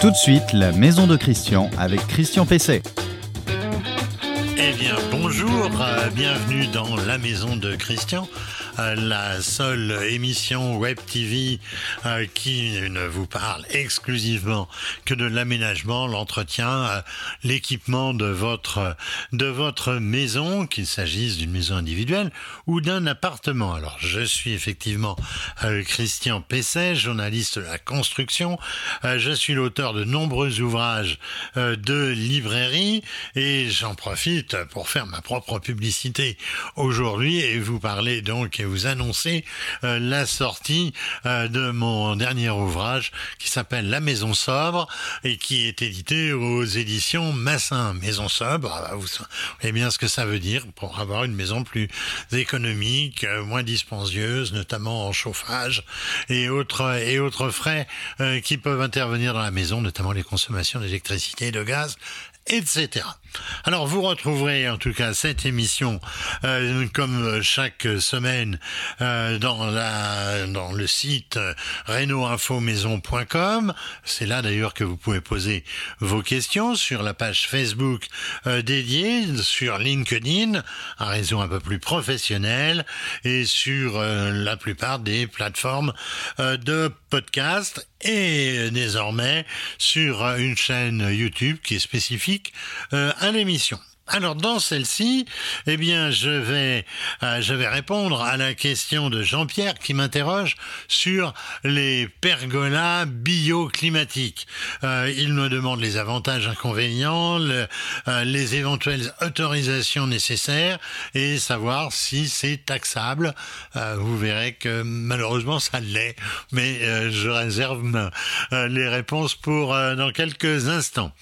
Tout de suite, la maison de Christian avec Christian Pesset. Eh bien, bonjour, euh, bienvenue dans la maison de Christian, la seule émission web TV euh, qui ne vous parle exclusivement que de l'aménagement, l'entretien, l'équipement de votre de votre maison, qu'il s'agisse d'une maison individuelle ou d'un appartement. Alors, je suis effectivement Christian Pesset, journaliste de la construction. je suis l'auteur de nombreux ouvrages de librairie et j'en profite pour faire ma propre publicité aujourd'hui et vous parler donc vous annoncer euh, la sortie euh, de mon dernier ouvrage qui s'appelle La Maison Sobre et qui est édité aux éditions Massin. Maison Sobre, ah bah, vous savez bien ce que ça veut dire pour avoir une maison plus économique, euh, moins dispendieuse, notamment en chauffage et autres et autres frais qui peuvent intervenir dans la maison, notamment les consommations d'électricité de gaz etc. Alors vous retrouverez en tout cas cette émission euh, comme chaque semaine euh, dans le site euh, renoinfomaison.com. C'est là d'ailleurs que vous pouvez poser vos questions sur la page Facebook dédiée, sur LinkedIn, un réseau un peu plus professionnel, et sur la plupart des plateformes de podcast et désormais sur une chaîne YouTube qui est spécifique à l'émission. Alors dans celle-ci, eh bien, je vais, euh, je vais répondre à la question de Jean-Pierre qui m'interroge sur les pergolas bioclimatiques. Euh, il me demande les avantages, inconvénients, euh, les éventuelles autorisations nécessaires et savoir si c'est taxable. Vous verrez que malheureusement ça l'est, mais je réserve les réponses pour dans quelques instants.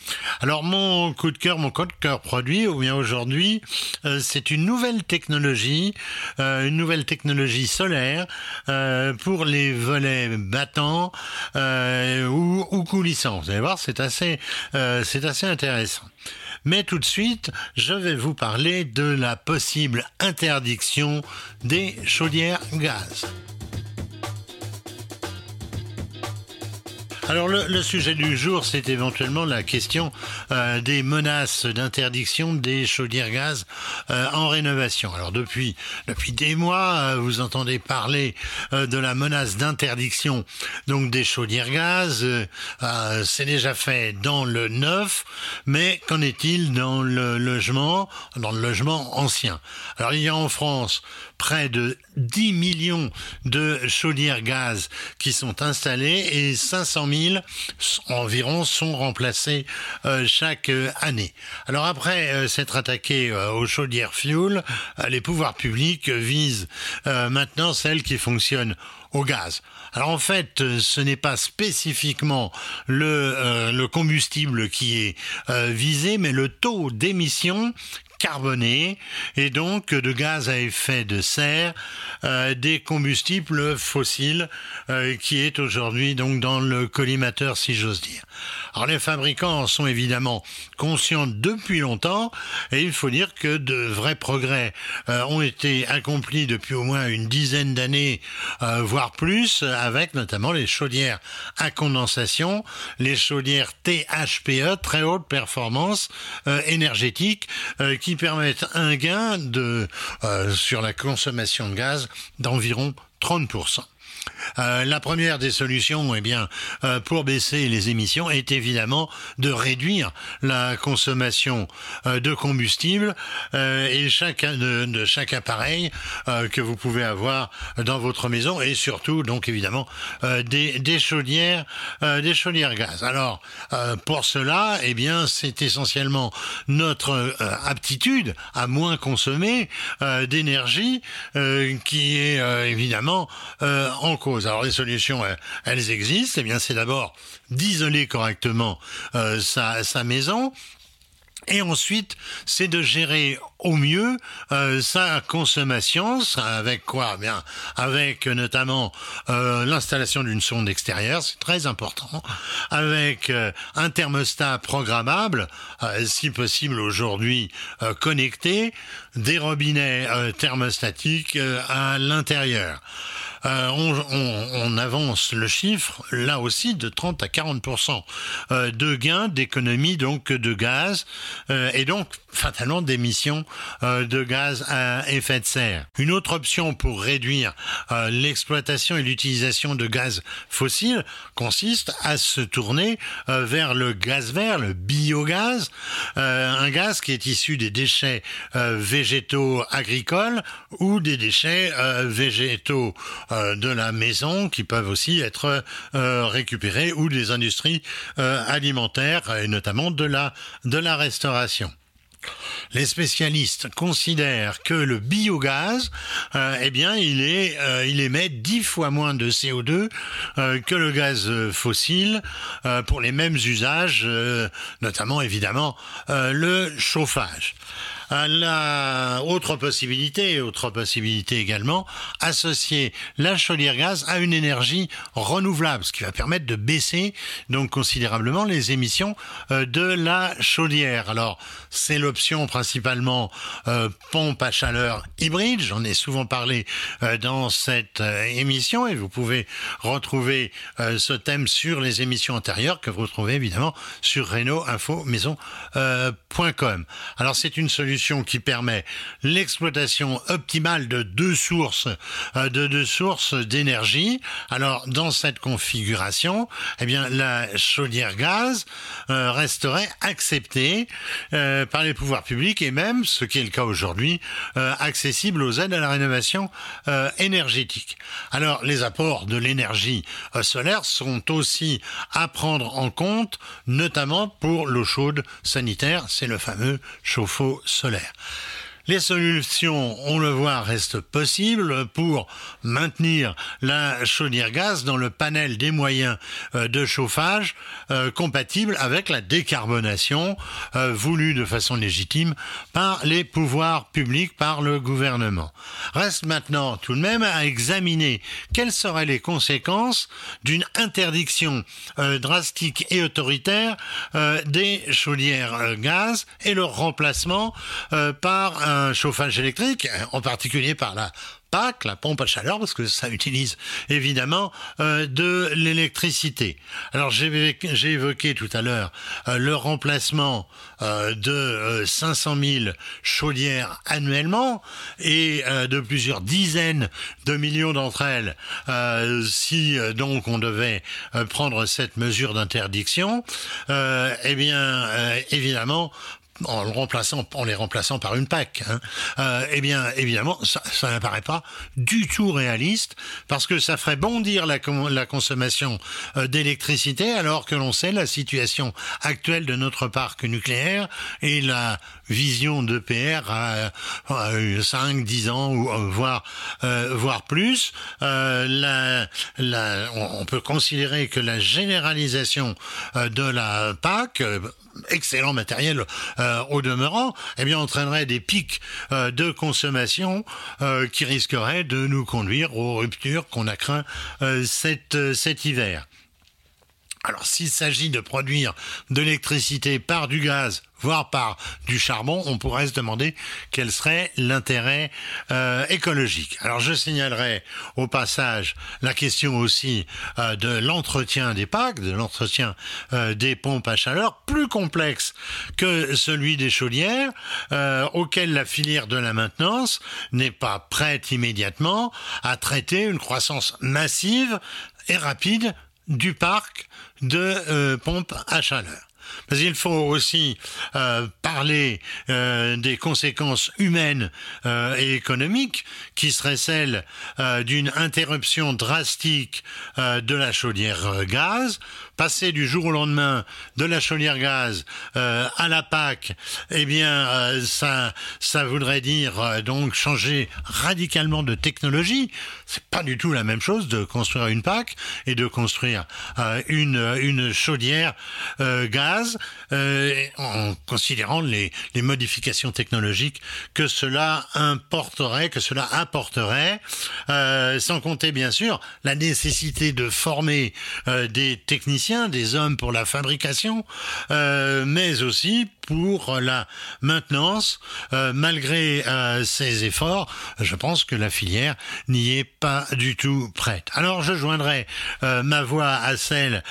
Alors mon coup de cœur, mon coup de cœur produit bien aujourd'hui, euh, c'est une nouvelle technologie, euh, une nouvelle technologie solaire euh, pour les volets battants ou, ou, coulissants. Vous allez voir, c'est assez, c'est assez intéressant. Mais tout de suite, je vais vous parler de la possible interdiction des chaudières gaz. Alors le, sujet du jour, c'est éventuellement la question euh, des menaces d'interdiction des chaudières gaz euh, en rénovation. Alors depuis depuis des mois, euh, vous entendez parler de la menace d'interdiction donc des chaudières gaz. c'est déjà fait dans le neuf, mais qu'en est-il dans le logement, dans le logement ancien? Alors il y a en France près de 10 millions de chaudières gaz qui sont installées et 500 000 environ sont remplacées euh, chaque euh, année. Alors après euh, s'être attaqué aux chaudières fuel, les pouvoirs publics visent maintenant celles qui fonctionnent au gaz. Alors en fait, ce n'est pas spécifiquement le combustible qui est visé, mais le taux d'émission carboné et donc de gaz à effet de serre euh, des combustibles fossiles euh, qui est aujourd'hui donc dans le collimateur si j'ose dire. Alors les fabricants en sont évidemment conscients depuis longtemps et il faut dire que de vrais progrès euh, ont été accomplis depuis au moins une dizaine d'années voire plus avec notamment les chaudières à condensation, les chaudières THPE très haute performance énergétique permettent un gain de, euh, sur la consommation de gaz d'environ 30%. Euh, la première des solutions, eh bien, euh, pour baisser les émissions, est évidemment de réduire la consommation euh, de combustible et chaque de, de chaque appareil que vous pouvez avoir dans votre maison et surtout, donc évidemment, des, des chaudières, des chaudières gaz. Alors, pour cela, eh bien, c'est essentiellement notre aptitude à moins consommer d'énergie qui est évidemment en cause. Alors les solutions, elles, existent. Eh bien, c'est d'abord d'isoler correctement euh, sa, maison, et ensuite, c'est de gérer au mieux euh, sa consommation, avec quoi? Eh Bien, avec notamment euh, l'installation d'une sonde extérieure, c'est très important, avec un thermostat programmable, si possible aujourd'hui connecté, des robinets thermostatiques à l'intérieur. On, avance le chiffre là aussi de 30 à 40% de gains d'économie donc de gaz et donc fatalement d'émissions de gaz à effet de serre. Une autre option pour réduire l'exploitation et l'utilisation de gaz fossiles consiste à se tourner vers le gaz vert, le biogaz, un gaz qui est issu des déchets végétaux agricoles ou des déchets végétaux de la maison qui peuvent aussi être récupérés ou des industries alimentaires et notamment de la, restauration. Les spécialistes considèrent que le biogaz, euh, eh bien, il, euh, émet dix fois moins de CO2 euh, que le gaz fossile pour les mêmes usages, notamment évidemment le chauffage. La autre possibilité, autre possibilité également, associer la chaudière gaz à une énergie renouvelable, ce qui va permettre de baisser donc considérablement les émissions euh, de la chaudière. Alors c'est l'option principalement euh, pompe à chaleur hybride. J'en ai souvent parlé euh, dans cette émission et vous pouvez retrouver ce thème sur les émissions antérieures que vous retrouvez évidemment sur Renault Info Maison.com. Alors c'est une solution qui permet l'exploitation optimale de deux sources euh, de deux sources d'énergie. Alors dans cette configuration, eh bien la chaudière gaz euh, resterait acceptée euh, par les pouvoirs publics et même, ce qui est le cas aujourd'hui, accessible aux aides à la rénovation énergétique. Alors les apports de l'énergie solaire sont aussi à prendre en compte, notamment pour l'eau chaude sanitaire, c'est le fameux chauffe-eau solaire solaire. Les solutions, on le voit, restent possibles pour maintenir la chaudière gaz dans le panel des moyens euh, de chauffage euh, compatibles avec la décarbonation euh, voulue de façon légitime par les pouvoirs publics, par le gouvernement. Reste maintenant tout de même à examiner quelles seraient les conséquences d'une interdiction drastique et autoritaire des chaudières gaz et leur remplacement par un chauffage électrique, en particulier par la PAC, la pompe à chaleur, parce que ça utilise évidemment euh, de l'électricité. Alors j'ai évoqué tout à l'heure euh, le remplacement euh, de 500 000 chaudières annuellement et de plusieurs dizaines de millions d'entre elles si donc on devait prendre cette mesure d'interdiction. eh bien évidemment en le remplaçant, en les remplaçant par une PAC, hein, euh, eh bien, évidemment, ça, ça n'apparaît pas du tout réaliste parce que ça ferait bondir la, la consommation euh, d'électricité alors que l'on sait la situation actuelle de notre parc nucléaire et la vision d'EPR à, à 5, 10 ans ou euh, voire euh, voire plus. La, la, on, peut considérer que la généralisation de la PAC excellent matériel euh, au demeurant, eh bien entraînerait des pics euh, de consommation euh, qui risqueraient de nous conduire aux ruptures qu'on a craint cet, cet hiver. Alors s'il s'agit de produire de l'électricité par du gaz, voire par du charbon, on pourrait se demander quel serait l'intérêt euh, écologique. Alors je signalerai au passage la question aussi euh, de l'entretien des packs, de l'entretien euh, des pompes à chaleur, plus complexe que celui des chaudières, auquel la filière de la maintenance n'est pas prête immédiatement à traiter une croissance massive et rapide du parc de euh, pompes à chaleur. Mais il faut aussi euh, parler euh, des conséquences humaines et économiques qui seraient celles d'une interruption drastique de la chaudière gaz passer du jour au lendemain de la chaudière gaz euh, à la PAC, eh bien, euh, ça, ça voudrait dire euh, donc changer radicalement de technologie. C'est pas du tout la même chose de construire une PAC et de construire une, une chaudière gaz en considérant les, les modifications technologiques que cela importerait, que cela apporterait, sans compter bien sûr la nécessité de former des techniciens des hommes pour la fabrication, euh, mais aussi pour la maintenance. Euh, malgré euh, ces efforts, je pense que la filière n'y est pas du tout prête. Alors je joindrai euh, ma voix à celle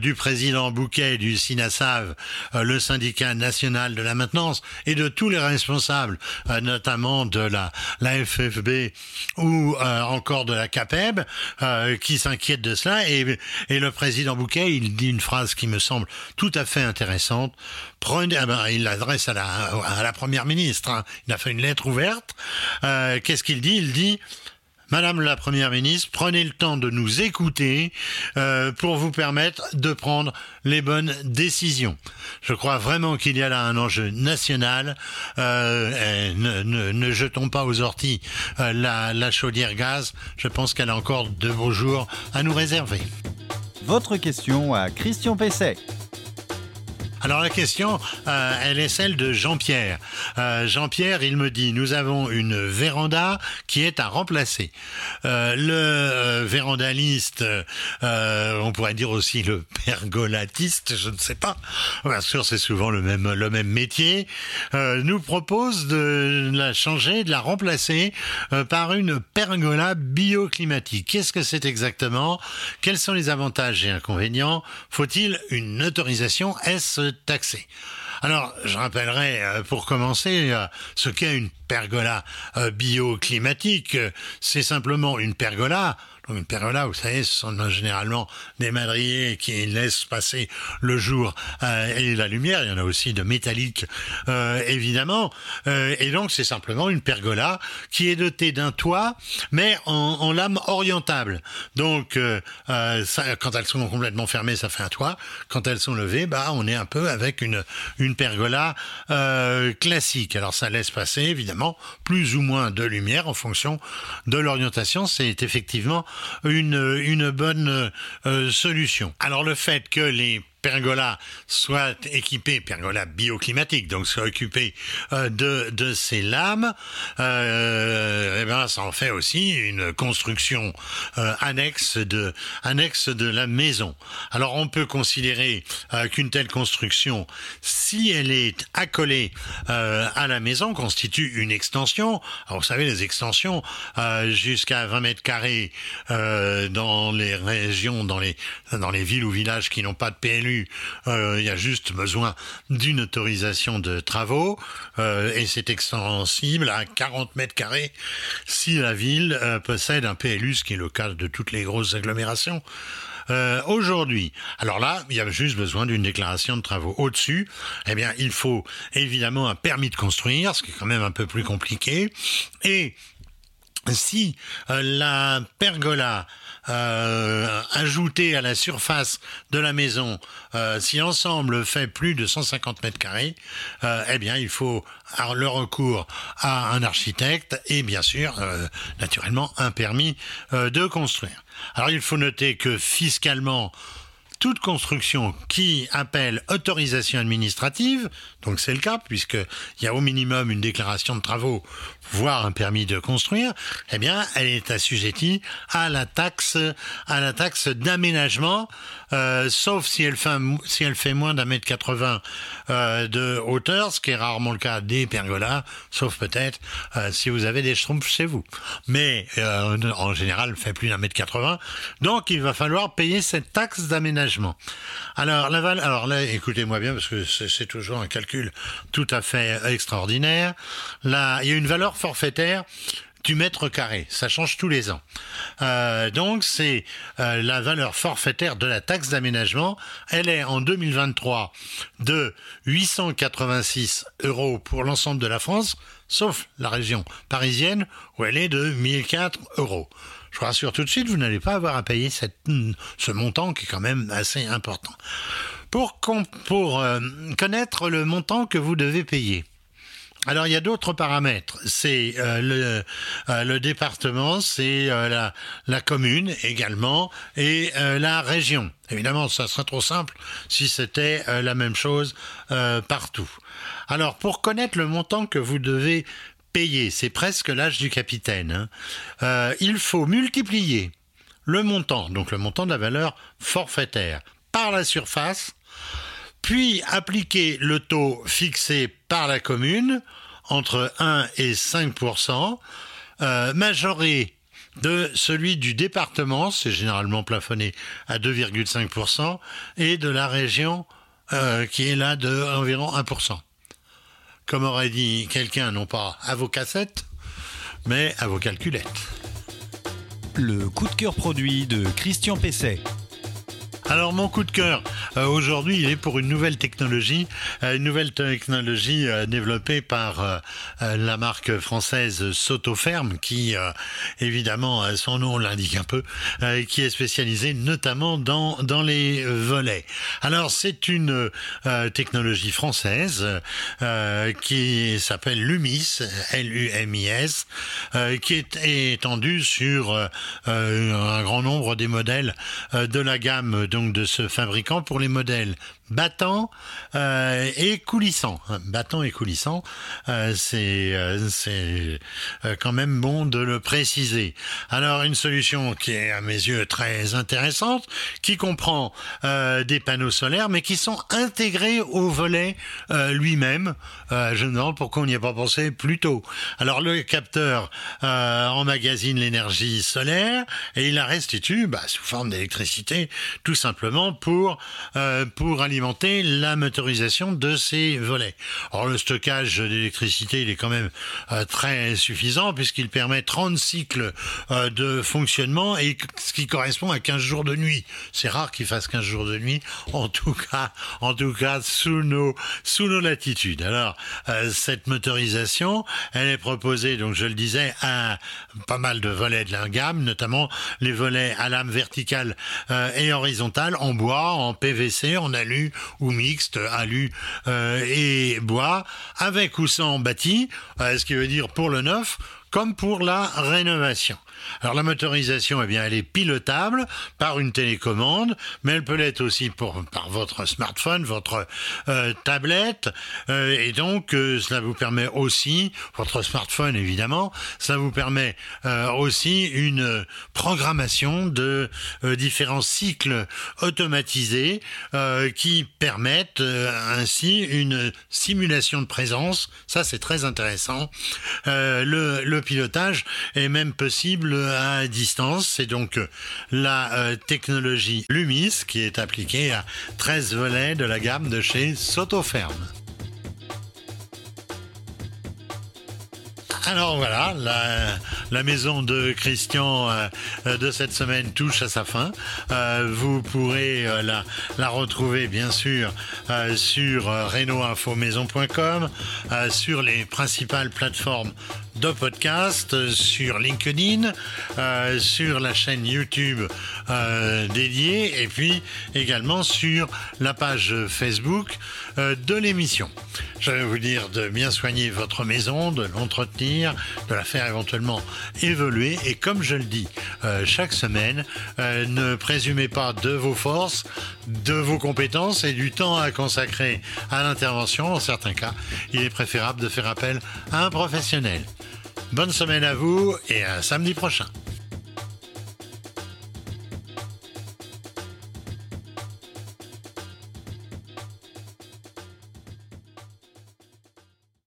du président Bouquet du SINASAV, le syndicat national de la maintenance, et de tous les responsables, notamment de la, FFB ou encore de la CAPEB, qui s'inquiètent de cela. Et, et le président Bouquet, il dit une phrase qui me semble tout à fait intéressante. Prenez, ah ben, il l'adresse à la, première ministre. Hein. Il a fait une lettre ouverte. Euh, qu'est-ce qu'il dit? Il dit Madame la Première ministre, prenez le temps de nous écouter euh, pour vous permettre de prendre les bonnes décisions. Je crois vraiment qu'il y a là un enjeu national. Euh, ne, ne, jetons pas aux orties la, la chaudière gaz. Je pense qu'elle a encore de beaux jours à nous réserver. Votre question à Christian Pesset. Alors la question, euh, elle est celle de Jean-Pierre. Euh, Jean-Pierre, il me dit, nous avons une véranda qui est à remplacer. Euh, le vérandaliste, on pourrait dire aussi le pergolatiste, je ne sais pas. Bien sûr, c'est souvent le même le même métier. nous propose de la changer, de la remplacer par une pergola bioclimatique. Qu'est-ce que c'est exactement? Quels sont les avantages et inconvénients? Faut-il une autorisation? Est-ce Alors, je rappellerai euh, pour commencer euh, ce qu'est une pergola euh, bioclimatique. C'est simplement une pergola une pergola, vous savez, ce sont généralement des madriers qui laissent passer le jour euh, et la lumière. Il y en a aussi de métalliques, euh, évidemment. Euh, et donc c'est simplement une pergola qui est dotée d'un toit, mais en, lame orientable. Donc quand elles sont complètement fermées, ça fait un toit. Quand elles sont levées, bah on est un peu avec une une pergola classique. Alors ça laisse passer évidemment plus ou moins de lumière en fonction de l'orientation. C'est effectivement une, une bonne euh, solution. Alors le fait que les pergola soit équipé, pergola bioclimatique, donc soit occupé euh, de, de ces lames, euh, eh ben ça en fait aussi une construction euh, annexe de annexe de la maison. Alors on peut considérer euh, qu'une telle construction, si elle est accolée à la maison, constitue une extension. Alors vous savez les extensions jusqu'à 20 mètres carrés dans les régions, dans les dans les villes ou villages qui n'ont pas de PLU euh, il y a juste besoin d'une autorisation de travaux euh, et c'est extensible à 40 mètres carrés si la ville euh, possède un PLU, ce qui est le cas de toutes les grosses agglomérations. aujourd'hui. Alors là, il y a juste besoin d'une déclaration de travaux. Au-dessus, eh bien, il faut évidemment un permis de construire, ce qui est quand même un peu plus compliqué. Et si la pergola euh, ajouté à la surface de la maison, euh, si l'ensemble fait plus de 150 mètres carrés, euh, eh bien, il faut le recours à un architecte et bien sûr, euh, naturellement, un permis euh, de construire. Alors, il faut noter que fiscalement, toute construction qui appelle autorisation administrative, donc c'est le cas puisqu'il y a au minimum une déclaration de travaux, voire un permis de construire, eh bien, elle est assujettie à la taxe, à la taxe d'aménagement, euh, sauf si elle fait, moins d'un mètre 80 euh, de hauteur, ce qui est rarement le cas des pergolas, sauf peut-être euh, si vous avez des schtroumpfs chez vous. Mais euh, en général, elle fait plus d'un mètre 80, donc il va falloir payer cette taxe d'aménagement alors, alors là, écoutez-moi bien parce que c'est toujours un calcul tout à fait extraordinaire. Là, il y a une valeur forfaitaire du mètre carré. Ça change tous les ans. Euh, donc c'est euh, la valeur forfaitaire de la taxe d'aménagement. Elle est en 2023 de 886 euros pour l'ensemble de la France, sauf la région parisienne où elle est de 1004 euros je vous rassure tout de suite, vous n'allez pas avoir à payer ce montant qui est quand même assez important. Pour, euh, connaître le montant que vous devez payer, alors il y a d'autres paramètres. C'est euh, le, euh, le département, c'est la, la commune également et la région. Évidemment, ça serait trop simple si c'était la même chose partout. Alors pour connaître le montant que vous devez payer, c'est presque l'âge du capitaine, hein. euh, il faut multiplier le montant, donc le montant de la valeur forfaitaire, par la surface, puis appliquer le taux fixé par la commune entre 1 et 5% euh, majoré de celui du département, c'est généralement plafonné à 2,5%, et de la région euh, qui est là de environ 1%. Comme aurait dit quelqu'un, non pas à vos cassettes, mais à vos calculettes. Le coup de cœur produit de Christian Pesset. Alors mon coup de cœur euh, aujourd'hui, il est pour une nouvelle technologie, euh, une nouvelle technologie euh, développée par la marque française Sotoferm, qui évidemment son nom l'indique un peu, qui est spécialisée notamment dans les volets. Alors c'est une technologie française qui s'appelle Lumis, L-U-M-I-S, qui est étendue sur un grand nombre des modèles de la gamme de ce fabricant pour les modèles battant euh, et coulissant. Battant et coulissant, euh, c'est euh, quand même bon de le préciser. Alors une solution qui est à mes yeux très intéressante, qui comprend des panneaux solaires, mais qui sont intégrés au volet lui-même. je me demande pourquoi on n'y a pas pensé plus tôt. Alors le capteur emmagasine l'énergie solaire et il la restitue bah, sous forme d'électricité, tout simplement pour pour alimenter la motorisation de ces volets. Or, le stockage d'électricité, il est quand même euh, très suffisant puisqu'il permet 30 cycles euh, de fonctionnement et ce qui correspond à 15 jours de nuit. C'est rare qu'il fasse 15 jours de nuit, en tout cas, en tout cas sous nos, sous nos latitudes. Alors, euh, cette motorisation, elle est proposée, donc je le disais, à pas mal de volets de la gamme, notamment les volets à lame verticale et horizontale en bois, en PVC, en alu ou mixte, alu euh, et bois, avec ou sans bâti, euh, ce qui veut dire pour le neuf comme pour la rénovation. Alors la motorisation, eh bien, elle est pilotable par une télécommande, mais elle peut l'être aussi par votre smartphone, votre euh, tablette, euh, et donc euh, cela vous permet aussi, votre smartphone évidemment, ça vous permet aussi une programmation de différents cycles automatisés qui permettent ainsi une simulation de présence. Ça, c'est très intéressant. le pilotage est même possible à distance. C'est donc euh, la euh, technologie Lumis qui est appliquée à 13 volets de la gamme de chez Sotoferm. Alors voilà, la, maison de Christian euh, de cette semaine touche à sa fin. vous pourrez la, la, retrouver bien sûr sur renoinfomaison.com, sur les principales plateformes de podcast sur LinkedIn, euh, sur la chaîne YouTube euh, dédiée et puis également sur la page Facebook euh, de l'émission. Je vais vous dire de bien soigner votre maison, de l'entretenir, de la faire éventuellement évoluer et comme je le dis chaque semaine, ne présumez pas de vos forces, de vos compétences et du temps à consacrer à l'intervention. En certains cas, il est préférable de faire appel à un professionnel. Bonne semaine à vous et à samedi prochain.